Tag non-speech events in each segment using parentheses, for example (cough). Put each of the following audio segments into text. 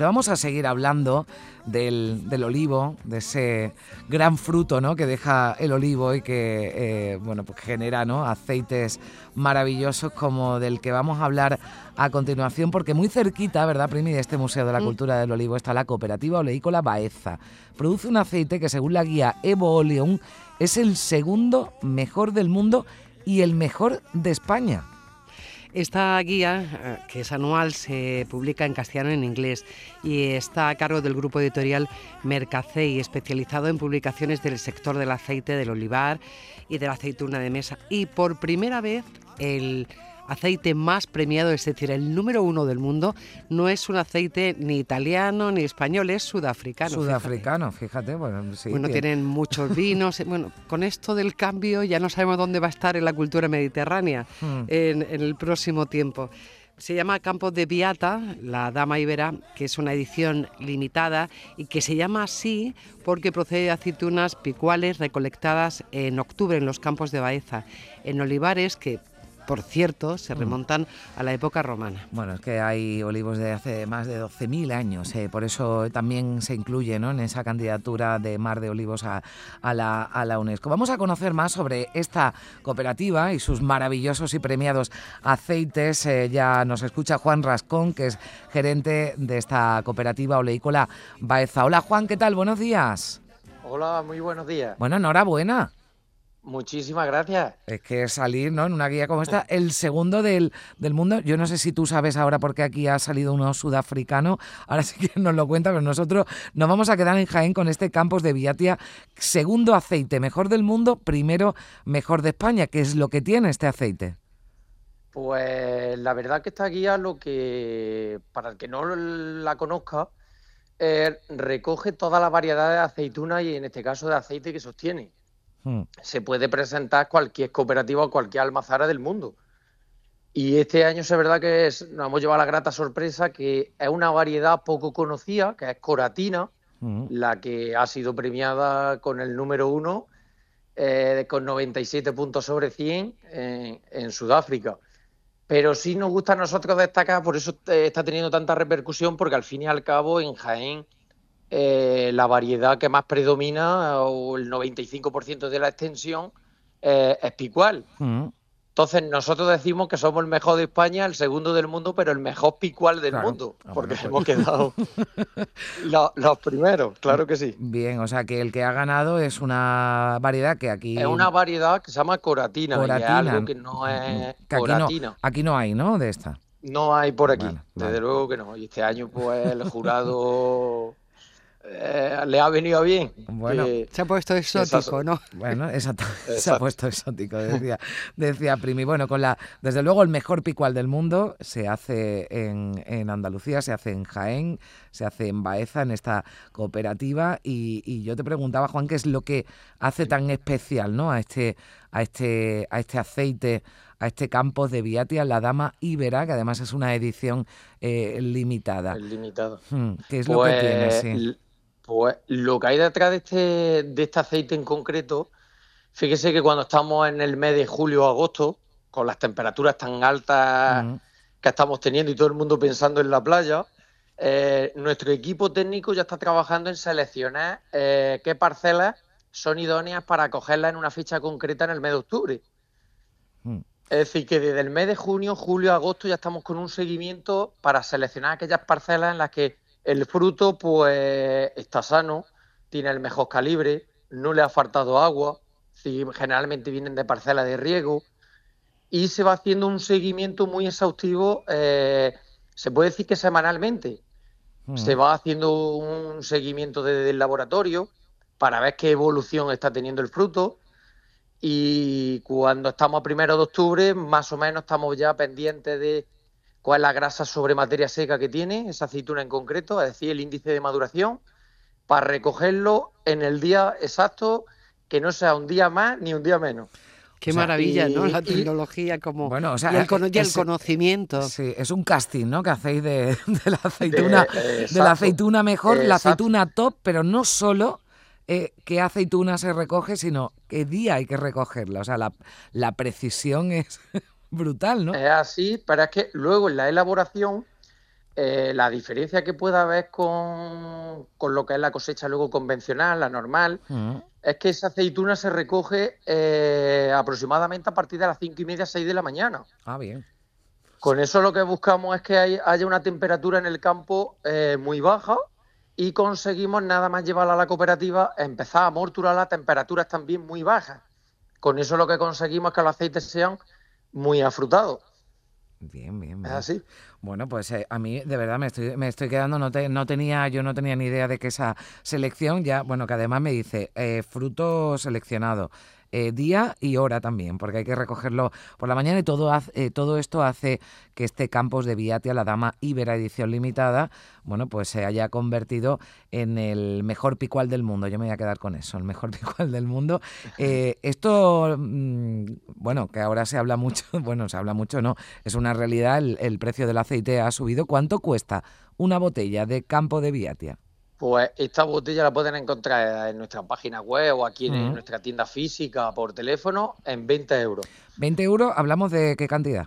Pero vamos a seguir hablando del, olivo, de ese gran fruto ¿no? que deja el olivo y que eh, bueno, pues genera ¿no? aceites maravillosos como del que vamos a hablar a continuación, porque muy cerquita, ¿verdad, Primi, de este Museo de la mm. Cultura del Olivo está la cooperativa oleícola Baeza. Produce un aceite que según la guía Evo Oleum es el segundo mejor del mundo y el mejor de España. Esta guía, eh, que es anual, se publica en castellano y en inglés y está a cargo del grupo editorial Mercacey, especializado en publicaciones del sector del aceite, del olivar y de la aceituna de mesa. Y por primera vez el aceite más premiado, es decir, el número uno del mundo, no es un aceite ni italiano ni español, es sudafricano. Sudafricano, fíjate, bueno, sí. Bueno, tienen muchos (laughs) vinos. bueno, con esto del cambio ya no sabemos dónde va a estar en la cultura mediterránea hmm. en, el próximo tiempo. Se llama Campos de Viata, la Dama Ibera, que es una edición limitada y que se llama así porque procede de aceitunas picuales recolectadas en octubre en los campos de Baeza, en olivares que por cierto, se mm. remontan a la época romana. Bueno, es que hay olivos de hace más de 12.000 años, eh, por eso también se incluye en esa candidatura de Mar de Olivos a, la, UNESCO. Vamos a conocer más sobre esta cooperativa y sus maravillosos y premiados aceites. Eh, ya nos escucha Juan Rascón, que es gerente de esta cooperativa oleícola Baeza. Hola Juan, ¿qué tal? Buenos días. Hola, muy buenos días. Bueno, enhorabuena. Muchísimas gracias. Es que salir ¿no? en una guía como esta, el segundo del, mundo, yo no sé si tú sabes ahora porque aquí ha salido uno sudafricano, ahora sí que nos lo cuenta, pero nosotros nos vamos a quedar en Jaén con este Campos de Viatia, segundo aceite, mejor del mundo, primero mejor de España, ¿qué es lo que tiene este aceite? Pues la verdad que esta guía lo que, para el que no la conozca, eh, recoge toda la variedad de aceituna y en este caso de aceite que sostiene. Hmm. se puede presentar cualquier cooperativa o cualquier almazara del mundo. Y este año es verdad que nos hemos llevado la grata sorpresa que es una variedad poco conocida, que es coratina, hmm. la que ha sido premiada con el número uno, eh, con 97 puntos sobre 100 en, en Sudáfrica. Pero sí nos gusta a nosotros destacar, por eso eh, está teniendo tanta repercusión, porque al fin y al cabo en Jaén eh, la variedad que más predomina, o el 95% de la extensión, eh, es picual. Mm. Entonces nosotros decimos que somos el mejor de España, el segundo del mundo, pero el mejor picual del mundo, ah, porque pues hemos quedado (laughs) los primeros, claro que sí. Bien, o sea que el que ha ganado es una variedad que aquí... Es una variedad que se llama coratina, coratina. algo que no es Aquí no, aquí no hay, ¿no? De esta. No hay por aquí, desde luego que no. Y este año pues el jurado (laughs) eh, le ha venido bien. Bueno, se ha puesto exótico, ¿no? Bueno, exacto, (laughs) se ha puesto exótico, decía, decía Primi. Bueno, con la, desde luego el mejor picual del mundo se hace en, Andalucía, se hace en Jaén, se hace en Baeza, en esta cooperativa. Y, yo te preguntaba, Juan, ¿qué es lo que hace tan especial ¿no? a, este, a, este, a este aceite? a este campo de Viatia, la Dama Ibera, que además es una edición eh, limitada. Limitado. Hmm, ¿Qué es lo que tiene? Sí. Pues lo que hay detrás de este, de este aceite en concreto, fíjese que cuando estamos en el mes de julio o agosto, con las temperaturas tan altas que estamos teniendo y todo el mundo pensando en la playa, eh, nuestro equipo técnico ya está trabajando en seleccionar eh, qué parcelas son idóneas para cogerlas en una ficha concreta en el mes de octubre. Mm. Es decir, que desde el mes de junio, julio, agosto ya estamos con un seguimiento para seleccionar aquellas parcelas en las que el fruto, pues, está sano, tiene el mejor calibre, no le ha faltado agua, generalmente vienen de parcela de riego, y se va haciendo un seguimiento muy exhaustivo, eh, se puede decir que semanalmente. Mm. Se va haciendo un seguimiento desde el laboratorio para ver qué evolución está teniendo el fruto. Y cuando estamos a primero de octubre, más o menos estamos ya pendientes de cuál es la grasa sobre materia seca que tiene esa aceituna en concreto, es decir, el índice de maduración, para recogerlo en el día exacto, que no sea un día más ni un día menos. Qué maravilla, ¿no? La tecnología como bueno, o sea, y, el, conocimiento. Sí, es un casting, ¿no? Que hacéis de, (laughs) la aceituna, de, la aceituna mejor, la aceituna top, pero no solo eh, qué aceituna se recoge, sino qué día hay que recogerla. O sea, la, la precisión es brutal, ¿no? Es así, pero es que luego en la elaboración eh, la diferencia que pueda haber con, lo que es la cosecha luego convencional, la normal, mm. es que esa aceituna se recoge eh, aproximadamente a partir de las cinco y media, 6 de la mañana. Ah, bien. Con eso lo que buscamos es que haya una temperatura en el campo eh, muy baja y conseguimos nada más llevarla a la cooperativa, empezar a morturar las temperaturas también muy bajas. Con eso lo que conseguimos es que los aceites sean muy afrutados. Bien, bien, bien. ¿Es así? Bueno, pues eh, a mí de verdad me estoy, me estoy quedando, no, no tenía, yo no tenía ni idea de que esa selección ya, bueno, que además me dice eh, fruto seleccionado, eh, día y hora también, porque hay que recogerlo por la mañana y todo, eh, todo esto hace que este Campos de Viatia, la Dama Ibera Edición Limitada, bueno, pues se haya convertido en el mejor picual del mundo. Yo me voy a quedar con eso, el mejor (laughs) picual del mundo. Eh, esto, mm, bueno, que ahora se habla mucho, (laughs) bueno, se habla mucho, no, es una realidad, el, el precio del aceite ha subido. ¿Cuánto cuesta una botella de Campo de Viatia? Pues esta botella la pueden encontrar en nuestra página web o aquí en nuestra tienda física por teléfono en 20 euros. 20 euros, hablamos de qué cantidad?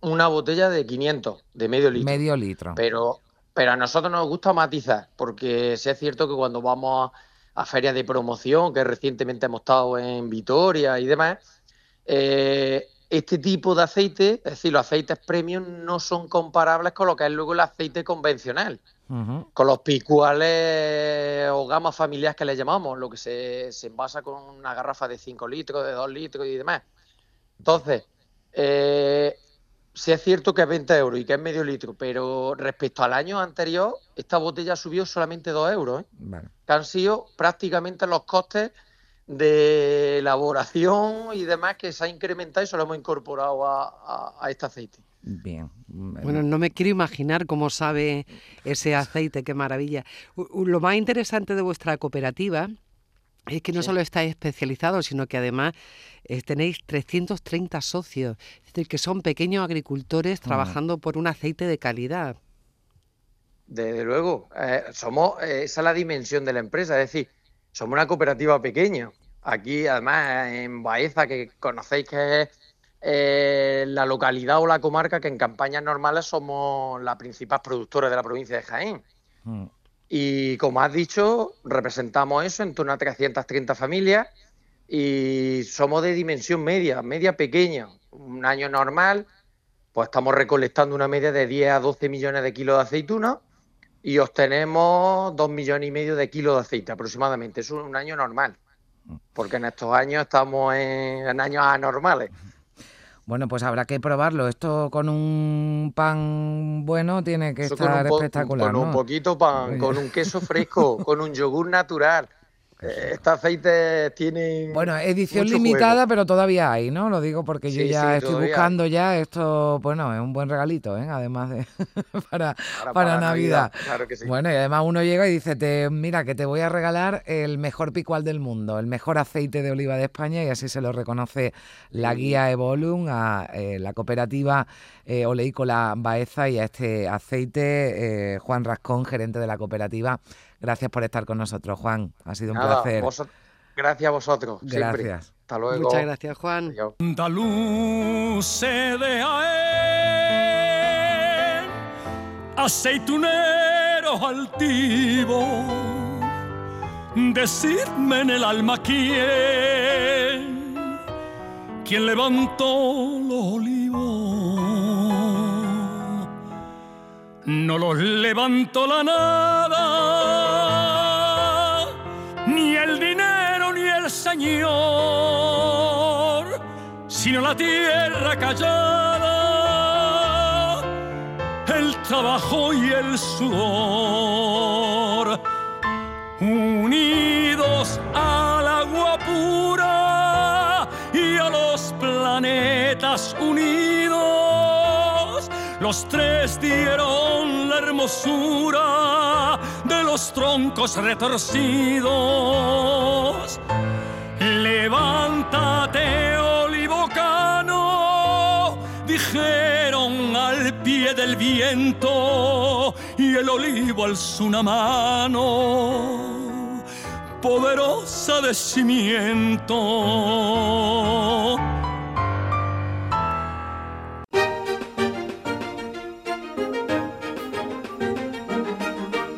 Una botella de 500, de medio litro. Medio litro. Pero, pero a nosotros nos gusta matizar, porque sí es cierto que cuando vamos a, ferias de promoción, que recientemente hemos estado en Vitoria y demás, eh, este tipo de aceite, es decir, los aceites premium no son comparables con lo que es luego el aceite convencional con los picuales o gamas familiares que le llamamos, lo que se, se envasa con una garrafa de 5 litros, de 2 litros y demás. Entonces, eh, sí es cierto que es 20 euros y que es medio litro, pero respecto al año anterior, esta botella subió solamente 2 euros, ¿eh? que han sido prácticamente los costes de elaboración y demás que se ha incrementado y se lo hemos incorporado a este aceite. Bien. Bueno, no me quiero imaginar cómo sabe ese aceite, qué maravilla. Lo más interesante de vuestra cooperativa es que no solo estáis especializados, sino que además eh, tenéis 330 socios, es decir, que son pequeños agricultores trabajando por un aceite de calidad. Desde luego, eh, somos eh, esa es la dimensión de la empresa, es decir, somos una cooperativa pequeña. Aquí, además, en Baeza, que conocéis que es eh, la localidad o la comarca que en campañas normales somos la principal productora de la provincia de Jaén. Mm. Y como has dicho, representamos eso en torno a 330 familias y somos de dimensión media, media pequeña. Un año normal, pues estamos recolectando una media de 10 a 12 millones de kilos de aceituna y obtenemos 2 millones y medio de kilos de aceite aproximadamente. Es un año normal, porque en estos años estamos en años anormales. Bueno, pues habrá que probarlo. Esto con un pan bueno tiene que estar espectacular. Con un poquito pan, con un queso fresco, con un yogur natural, (laughs) este aceite tiene. Bueno, edición limitada, pero todavía hay, ¿no? Lo digo porque yo ya estoy buscando ya esto. Bueno, es un buen regalito, ¿eh? Además de. (laughs) para, para, Navidad. Claro que sí. Bueno, y además uno llega y dice: te, Mira, que te voy a regalar el mejor picual del mundo, el mejor aceite de oliva de España, y así se lo reconoce la guía Evolum a eh, la cooperativa eh, Oleícola Baeza y a este aceite, eh, Juan Rascón, gerente de la cooperativa. Gracias por estar con nosotros, Juan. Ha sido un placer. Gracias a vosotros. Gracias. Hasta luego. Muchas gracias, Juan. aceitunero altivo, decidme en el alma quién, quién levantó los olivos no los levantó la nada, ni el dinero ni el Señor, sino la tierra callada, el trabajo y el sudor, unidos al agua pura y a los planetas unidos, los tres dieron hermosura de los troncos retorcidos. Levántate, olivocano, dijeron al pie del viento, y el olivo alzó una mano poderosa de cimiento.